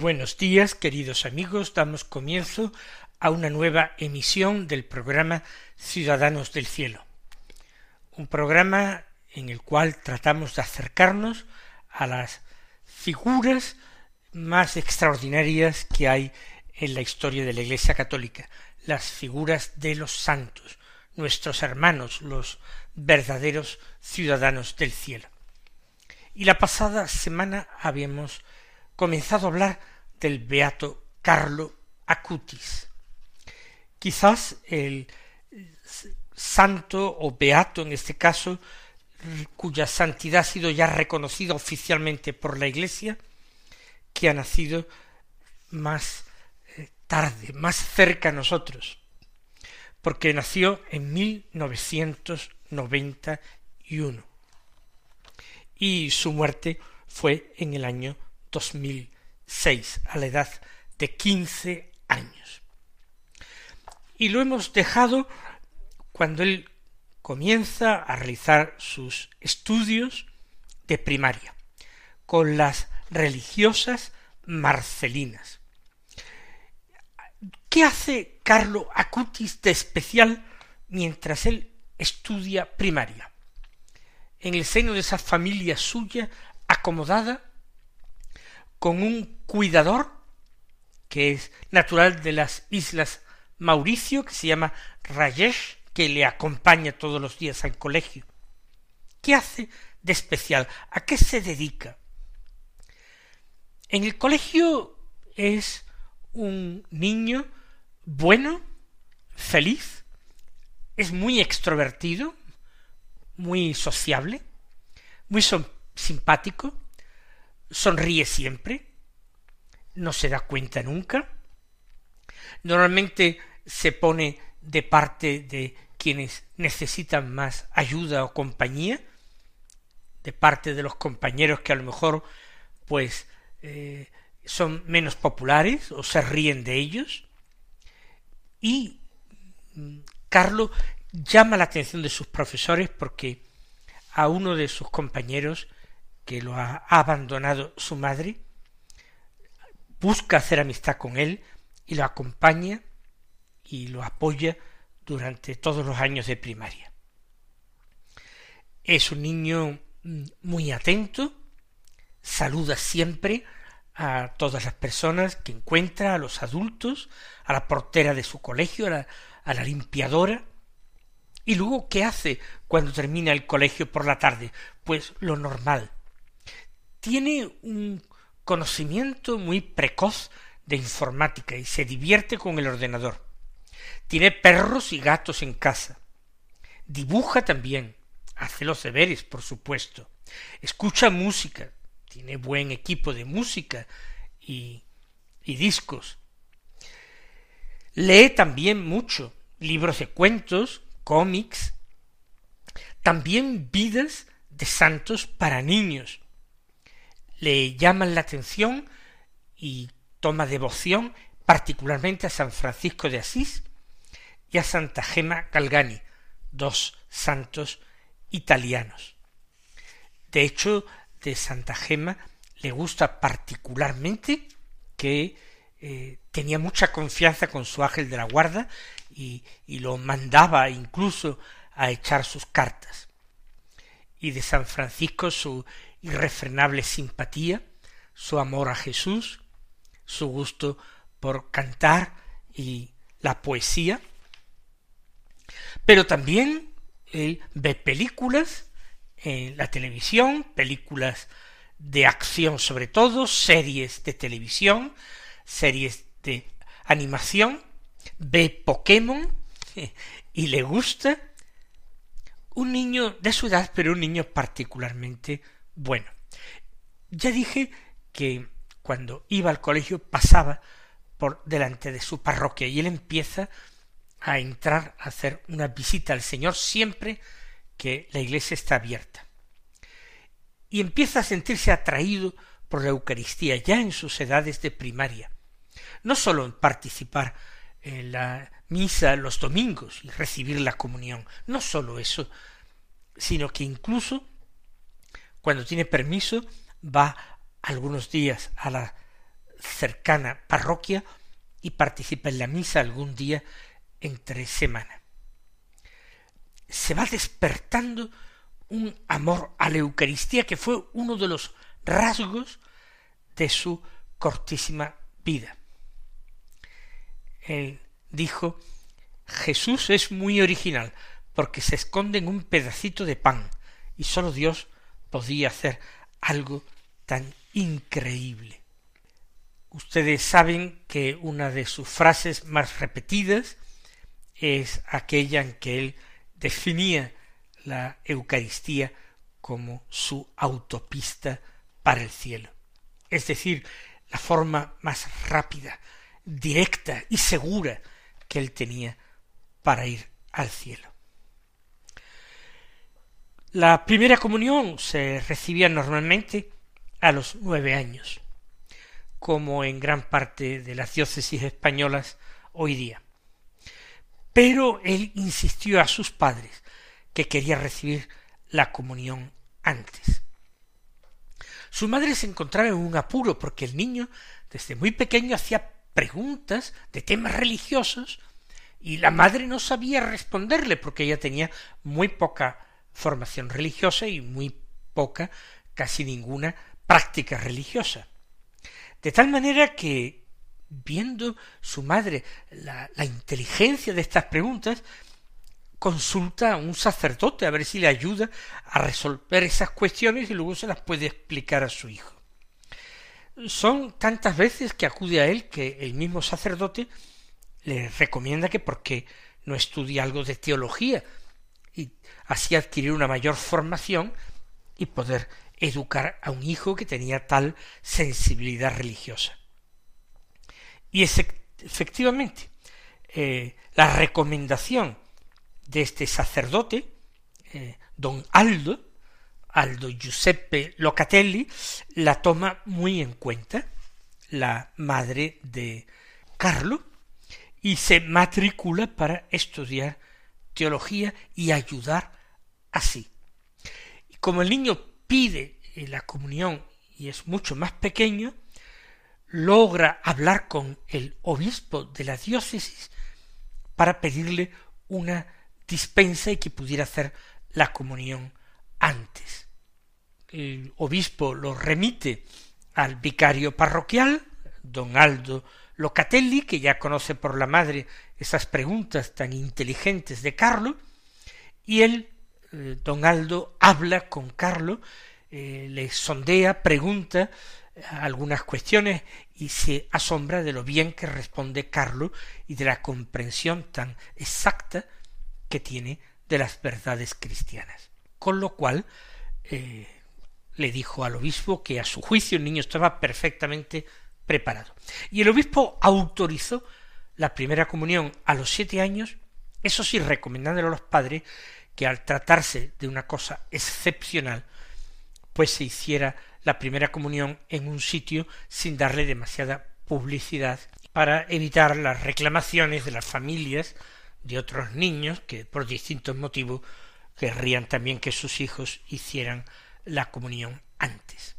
Buenos días, queridos amigos. Damos comienzo a una nueva emisión del programa Ciudadanos del Cielo. Un programa en el cual tratamos de acercarnos a las figuras más extraordinarias que hay en la historia de la Iglesia Católica, las figuras de los santos, nuestros hermanos, los verdaderos ciudadanos del cielo. Y la pasada semana habíamos comenzado a hablar del beato Carlo Acutis. Quizás el santo o beato en este caso, cuya santidad ha sido ya reconocida oficialmente por la Iglesia, que ha nacido más eh, tarde, más cerca a nosotros, porque nació en 1991 y su muerte fue en el año 2006, a la edad de 15 años. Y lo hemos dejado cuando él comienza a realizar sus estudios de primaria con las religiosas marcelinas. ¿Qué hace Carlo Acutis de especial mientras él estudia primaria? En el seno de esa familia suya acomodada, con un cuidador que es natural de las islas Mauricio, que se llama Rayesh, que le acompaña todos los días al colegio. ¿Qué hace de especial? ¿A qué se dedica? En el colegio es un niño bueno, feliz, es muy extrovertido, muy sociable, muy simpático, sonríe siempre, no se da cuenta nunca, normalmente se pone de parte de quienes necesitan más ayuda o compañía, de parte de los compañeros que a lo mejor pues eh, son menos populares o se ríen de ellos. Y mm, Carlos llama la atención de sus profesores porque a uno de sus compañeros que lo ha abandonado su madre, busca hacer amistad con él y lo acompaña y lo apoya durante todos los años de primaria. Es un niño mm, muy atento, saluda siempre a todas las personas que encuentra, a los adultos, a la portera de su colegio, a la, a la limpiadora. Y luego, ¿qué hace cuando termina el colegio por la tarde? Pues lo normal, tiene un conocimiento muy precoz de informática y se divierte con el ordenador. Tiene perros y gatos en casa. Dibuja también. Hace los deberes, por supuesto. Escucha música. Tiene buen equipo de música y, y discos. Lee también mucho. Libros de cuentos, cómics. También vidas de santos para niños le llaman la atención y toma devoción particularmente a San Francisco de Asís y a Santa Gema Galgani, dos santos italianos. De hecho, de Santa Gema le gusta particularmente que eh, tenía mucha confianza con su ángel de la guarda y, y lo mandaba incluso a echar sus cartas. Y de San Francisco su irrefrenable simpatía, su amor a Jesús, su gusto por cantar y la poesía, pero también él ve películas en la televisión, películas de acción sobre todo, series de televisión, series de animación, ve Pokémon y le gusta. Un niño de su edad, pero un niño particularmente bueno. Ya dije que cuando iba al colegio pasaba por delante de su parroquia y él empieza a entrar a hacer una visita al Señor siempre que la iglesia está abierta. Y empieza a sentirse atraído por la Eucaristía ya en sus edades de primaria. No sólo en participar en la misa los domingos y recibir la comunión, no sólo eso, sino que incluso cuando tiene permiso va algunos días a la cercana parroquia y participa en la misa algún día entre semana. Se va despertando un amor a la Eucaristía que fue uno de los rasgos de su cortísima vida. Él dijo, Jesús es muy original porque se esconde en un pedacito de pan y sólo Dios podía hacer algo tan increíble. Ustedes saben que una de sus frases más repetidas es aquella en que él definía la Eucaristía como su autopista para el cielo. Es decir, la forma más rápida, directa y segura que él tenía para ir al cielo. La primera comunión se recibía normalmente a los nueve años, como en gran parte de las diócesis españolas hoy día. Pero él insistió a sus padres que quería recibir la comunión antes. Su madre se encontraba en un apuro porque el niño desde muy pequeño hacía preguntas de temas religiosos y la madre no sabía responderle porque ella tenía muy poca formación religiosa y muy poca, casi ninguna, práctica religiosa. De tal manera que, viendo su madre la, inteligencia de estas preguntas, consulta a un sacerdote a ver si le ayuda a resolver esas cuestiones y luego se las puede explicar a su hijo. Son tantas veces que acude a él que el mismo sacerdote le recomienda que porque no estudie algo de teología y así adquirir una mayor formación y poder educar a un hijo que tenía tal sensibilidad religiosa. Y efectivamente eh, la recomendación de este sacerdote, eh, don Aldo, Aldo Giuseppe Locatelli, la toma muy en cuenta, la madre de Carlo, y se matricula para estudiar teología y ayudar así. Y como el niño pide la comunión y es mucho más pequeño, logra hablar con el obispo de la diócesis para pedirle una dispensa y que pudiera hacer la comunión antes. El obispo lo remite al vicario parroquial, don Aldo Locatelli, que ya conoce por la madre esas preguntas tan inteligentes de Carlo, y él, eh, don Aldo, habla con Carlo, eh, le sondea, pregunta eh, algunas cuestiones y se asombra de lo bien que responde Carlo y de la comprensión tan exacta que tiene de las verdades cristianas. Con lo cual eh, le dijo al obispo que a su juicio el niño estaba perfectamente preparado. Y el obispo autorizó la primera comunión a los siete años, eso sí, recomendándole a los padres que al tratarse de una cosa excepcional, pues se hiciera la primera comunión en un sitio sin darle demasiada publicidad para evitar las reclamaciones de las familias de otros niños que por distintos motivos querrían también que sus hijos hicieran la comunión antes.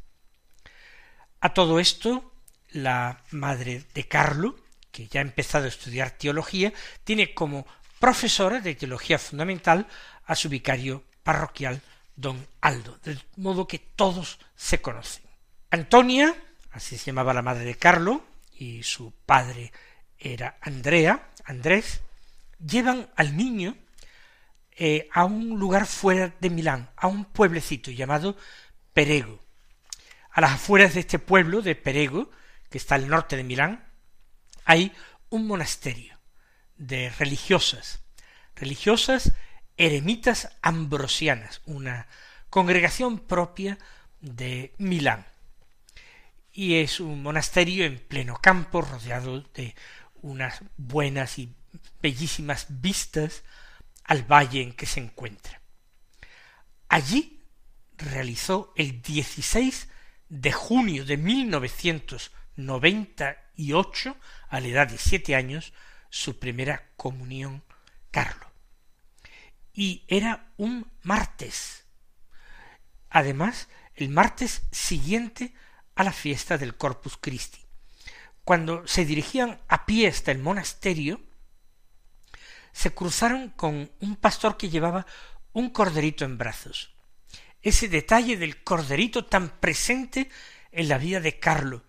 A todo esto, la madre de Carlo, que ya ha empezado a estudiar teología, tiene como profesora de teología fundamental a su vicario parroquial, don Aldo, de modo que todos se conocen. Antonia, así se llamaba la madre de Carlo, y su padre era Andrea, Andrés, llevan al niño eh, a un lugar fuera de Milán, a un pueblecito llamado Perego. A las afueras de este pueblo de Perego, que está al norte de Milán, hay un monasterio de religiosas, religiosas eremitas ambrosianas, una congregación propia de Milán. Y es un monasterio en pleno campo, rodeado de unas buenas y bellísimas vistas al valle en que se encuentra. Allí realizó el 16 de junio de 1998, a la edad de siete años, su primera comunión Carlo. Y era un martes. Además, el martes siguiente a la fiesta del Corpus Christi. Cuando se dirigían a pie hasta el monasterio, se cruzaron con un pastor que llevaba un corderito en brazos. Ese detalle del corderito tan presente en la vida de Carlo.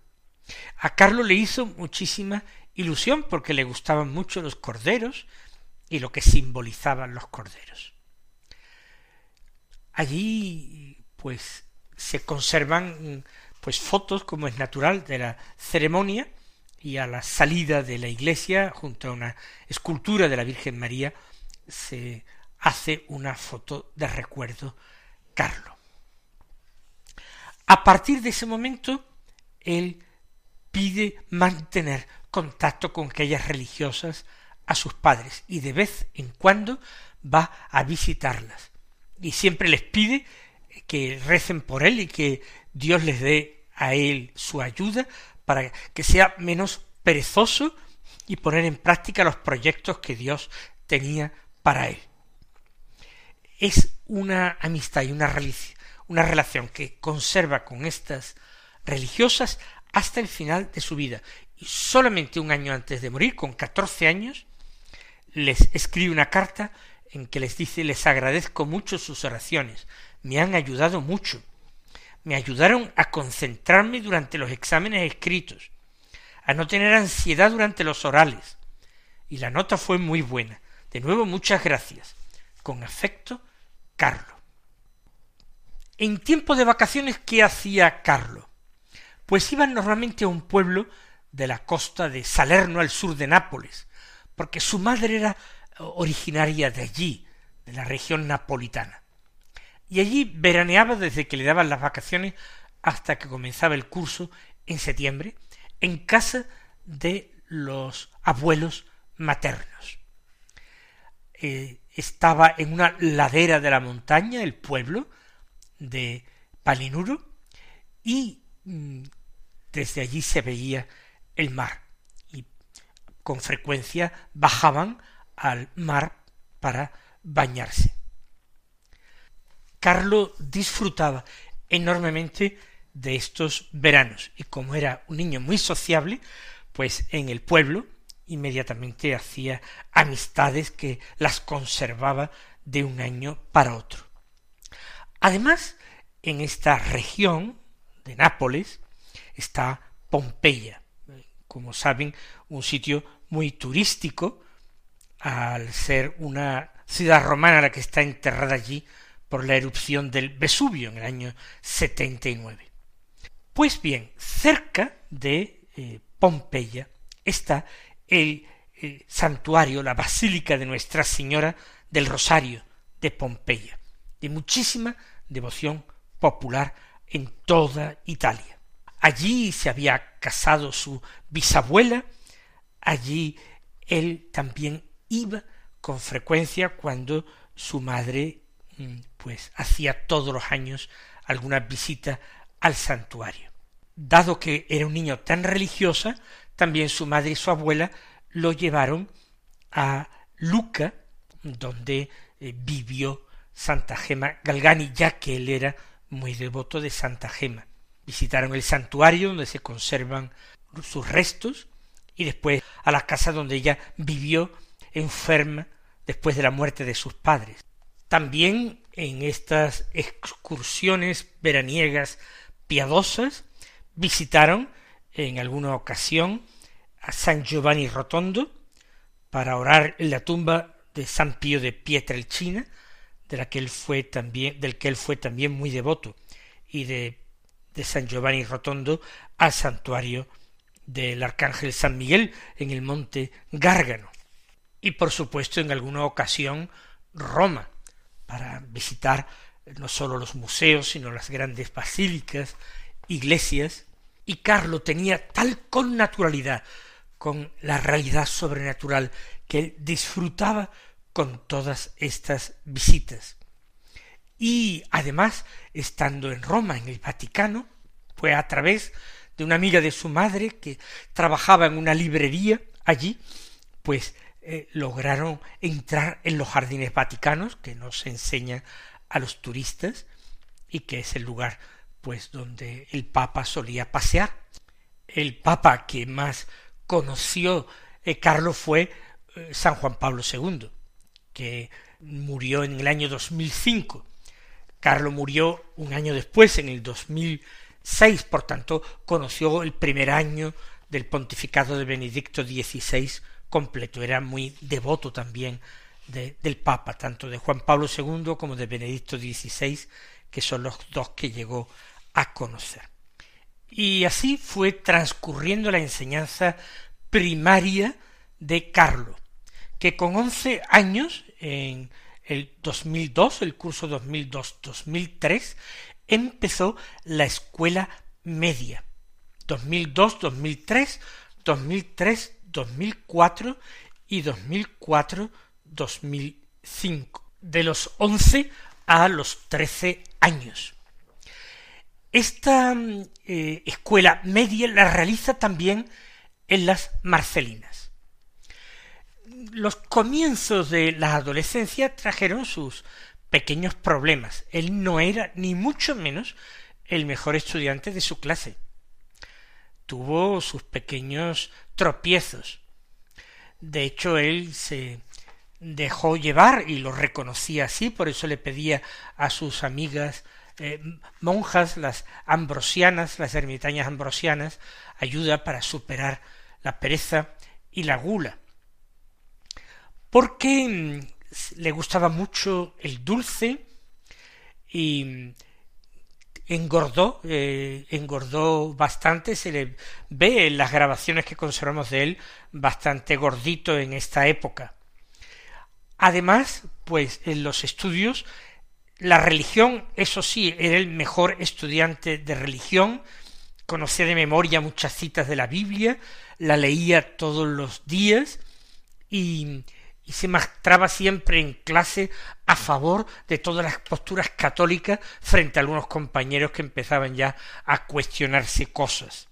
A Carlo le hizo muchísima ilusión porque le gustaban mucho los corderos y lo que simbolizaban los corderos. Allí, pues, se conservan pues fotos, como es natural, de la ceremonia y a la salida de la iglesia, junto a una escultura de la Virgen María, se hace una foto de recuerdo Carlo. A partir de ese momento, él pide mantener contacto con aquellas religiosas a sus padres y de vez en cuando va a visitarlas y siempre les pide que recen por él y que Dios les dé a él su ayuda para que sea menos perezoso y poner en práctica los proyectos que Dios tenía para él. Es una amistad y una, una relación que conserva con estas religiosas hasta el final de su vida. Y solamente un año antes de morir, con catorce años, les escribe una carta en que les dice les agradezco mucho sus oraciones, me han ayudado mucho, me ayudaron a concentrarme durante los exámenes escritos, a no tener ansiedad durante los orales, y la nota fue muy buena. De nuevo muchas gracias. Con afecto, Carlo. En tiempo de vacaciones, ¿qué hacía Carlo? Pues iban normalmente a un pueblo de la costa de Salerno al sur de Nápoles, porque su madre era originaria de allí, de la región napolitana. Y allí veraneaba desde que le daban las vacaciones hasta que comenzaba el curso en septiembre, en casa de los abuelos maternos. Eh, estaba en una ladera de la montaña, el pueblo de Palinuro, y mm, desde allí se veía el mar, y con frecuencia bajaban al mar para bañarse. Carlo disfrutaba enormemente de estos veranos y como era un niño muy sociable, pues en el pueblo inmediatamente hacía amistades que las conservaba de un año para otro. Además, en esta región de Nápoles está Pompeya, como saben, un sitio muy turístico, al ser una ciudad romana la que está enterrada allí por la erupción del Vesubio en el año 79. Pues bien, cerca de eh, Pompeya está el, el santuario, la Basílica de Nuestra Señora del Rosario de Pompeya, de muchísima devoción popular en toda Italia. Allí se había casado su bisabuela, allí él también iba con frecuencia cuando su madre mm, pues hacía todos los años alguna visita al santuario. Dado que era un niño tan religiosa, también su madre y su abuela lo llevaron a Luca, donde eh, vivió Santa Gema Galgani, ya que él era muy devoto de Santa Gema. Visitaron el santuario donde se conservan sus restos y después a la casa donde ella vivió enferma después de la muerte de sus padres. También en estas excursiones veraniegas piadosas visitaron en alguna ocasión a San Giovanni Rotondo para orar en la tumba de San Pío de Pietrelcina, de la que él fue también, del que él fue también muy devoto, y de, de San Giovanni Rotondo al santuario del Arcángel San Miguel en el monte Gárgano. y por supuesto en alguna ocasión Roma, para visitar no sólo los museos, sino las grandes basílicas, iglesias, y Carlo tenía tal connaturalidad con la realidad sobrenatural que él disfrutaba con todas estas visitas. Y además, estando en Roma, en el Vaticano, fue a través de una amiga de su madre que trabajaba en una librería allí, pues eh, lograron entrar en los jardines vaticanos que nos enseña a los turistas y que es el lugar pues donde el Papa solía pasear. El Papa que más conoció eh, Carlos fue eh, San Juan Pablo II, que murió en el año 2005. Carlos murió un año después, en el 2006, por tanto, conoció el primer año del pontificado de Benedicto XVI completo, era muy devoto también del Papa, tanto de Juan Pablo II como de Benedicto XVI, que son los dos que llegó a conocer. Y así fue transcurriendo la enseñanza primaria de Carlo, que con once años, en el 2002, el curso 2002-2003, empezó la escuela media. 2002, 2003, 2003, 2004 y 2004-2005, de los 11 a los 13 años. Esta eh, escuela media la realiza también en las Marcelinas. Los comienzos de la adolescencia trajeron sus pequeños problemas. Él no era ni mucho menos el mejor estudiante de su clase tuvo sus pequeños tropiezos. De hecho, él se dejó llevar y lo reconocía así, por eso le pedía a sus amigas eh, monjas, las ambrosianas, las ermitañas ambrosianas, ayuda para superar la pereza y la gula. Porque mm, le gustaba mucho el dulce y engordó, eh, engordó bastante, se le ve en las grabaciones que conservamos de él bastante gordito en esta época. Además, pues en los estudios, la religión, eso sí, era el mejor estudiante de religión, conocía de memoria muchas citas de la Biblia, la leía todos los días y y se mostraba siempre en clase a favor de todas las posturas católicas frente a algunos compañeros que empezaban ya a cuestionarse cosas.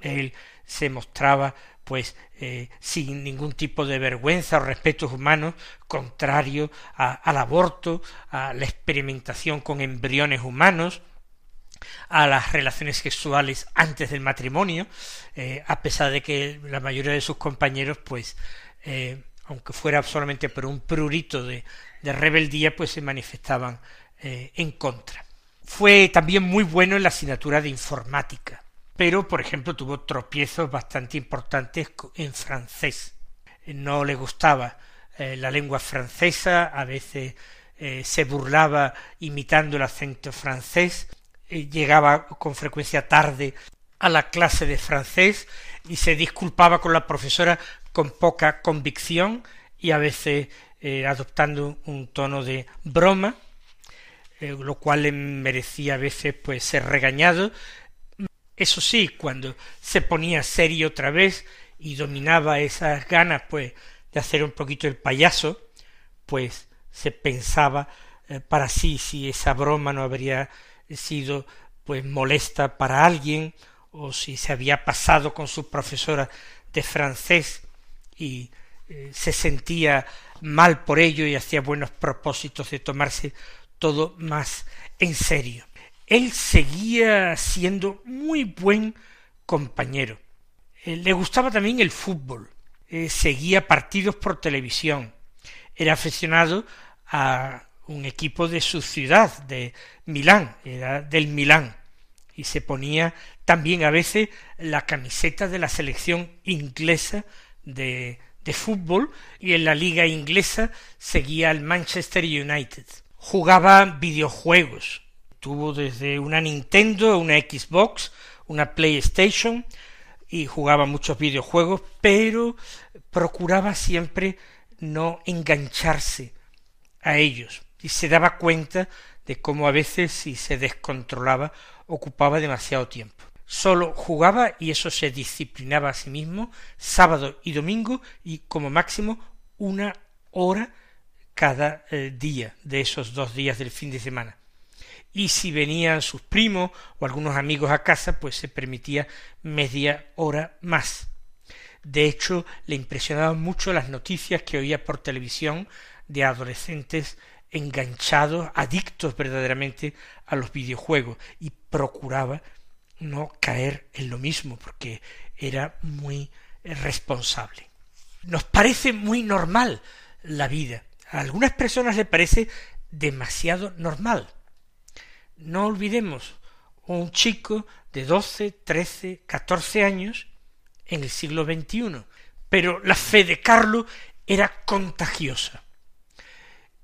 Él se mostraba pues eh, sin ningún tipo de vergüenza o respetos humanos, contrario al aborto, a la experimentación con embriones humanos, a las relaciones sexuales antes del matrimonio, eh, a pesar de que la mayoría de sus compañeros pues eh, aunque fuera solamente por un prurito de, rebeldía, pues se manifestaban eh, en contra. Fue también muy bueno en la asignatura de informática, pero, por ejemplo, tuvo tropiezos bastante importantes en francés. No le gustaba eh, la lengua francesa, a veces eh, se burlaba imitando el acento francés, llegaba con frecuencia tarde a la clase de francés y se disculpaba con la profesora con poca convicción y a veces eh, adoptando un tono de broma, eh, lo cual merecía a veces pues ser regañado. Eso sí, cuando se ponía serio otra vez y dominaba esas ganas pues de hacer un poquito el payaso, pues se pensaba eh, para sí si esa broma no habría sido pues molesta para alguien o si se había pasado con su profesora de francés y eh, se sentía mal por ello y hacía buenos propósitos de tomarse todo más en serio. Él seguía siendo muy buen compañero. Eh, le gustaba también el fútbol, eh, seguía partidos por televisión, era aficionado a un equipo de su ciudad, de Milán, era del Milán, y se ponía también a veces la camiseta de la selección inglesa de, de fútbol y en la liga inglesa seguía al Manchester United. Jugaba videojuegos. Tuvo desde una Nintendo, una Xbox, una PlayStation y jugaba muchos videojuegos, pero procuraba siempre no engancharse a ellos y se daba cuenta de cómo a veces si se descontrolaba ocupaba demasiado tiempo. Solo jugaba y eso se disciplinaba a sí mismo sábado y domingo y como máximo una hora cada eh, día de esos dos días del fin de semana. Y si venían sus primos o algunos amigos a casa, pues se permitía media hora más. De hecho, le impresionaban mucho las noticias que oía por televisión de adolescentes enganchados, adictos verdaderamente a los videojuegos, y procuraba no caer en lo mismo, porque era muy responsable. Nos parece muy normal la vida. A algunas personas le parece demasiado normal. No olvidemos un chico de doce, trece, catorce años en el siglo XXI. Pero la fe de Carlos era contagiosa.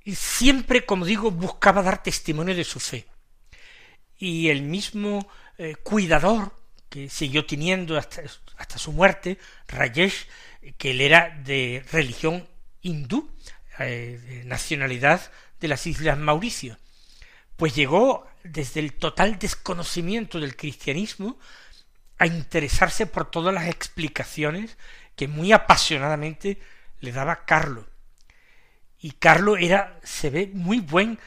Y siempre, como digo, buscaba dar testimonio de su fe. Y el mismo eh, cuidador que siguió teniendo hasta, hasta su muerte, Rajesh, que él era de religión hindú, eh, nacionalidad de las Islas Mauricio, pues llegó desde el total desconocimiento del cristianismo a interesarse por todas las explicaciones que muy apasionadamente le daba Carlos. Y Carlos era, se ve, muy buen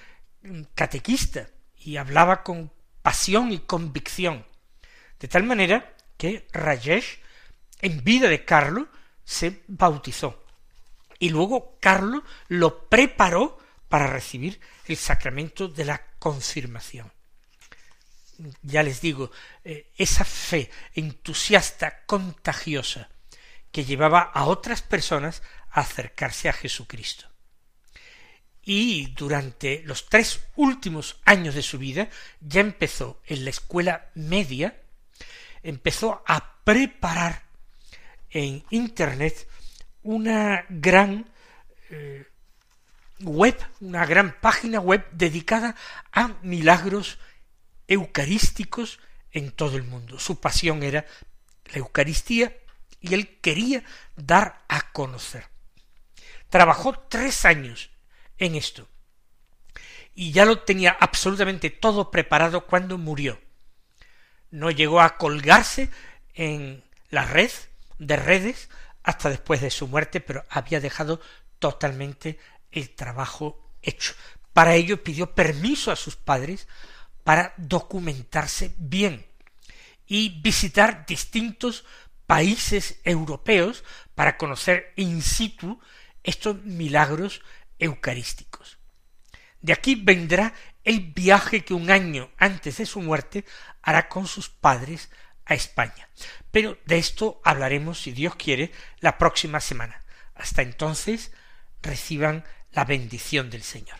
catequista y hablaba con pasión y convicción. De tal manera que Rajesh, en vida de Carlos, se bautizó. Y luego Carlos lo preparó para recibir el sacramento de la confirmación ya les digo, eh, esa fe entusiasta, contagiosa, que llevaba a otras personas a acercarse a Jesucristo. Y durante los tres últimos años de su vida ya empezó en la escuela media, empezó a preparar en Internet una gran eh, web, una gran página web dedicada a milagros eucarísticos en todo el mundo. Su pasión era la Eucaristía y él quería dar a conocer. Trabajó tres años en esto y ya lo tenía absolutamente todo preparado cuando murió. No llegó a colgarse en la red de redes hasta después de su muerte, pero había dejado totalmente el trabajo hecho. Para ello pidió permiso a sus padres para documentarse bien y visitar distintos países europeos para conocer in situ estos milagros eucarísticos. De aquí vendrá el viaje que un año antes de su muerte hará con sus padres a España. Pero de esto hablaremos, si Dios quiere, la próxima semana. Hasta entonces, reciban la bendición del Señor.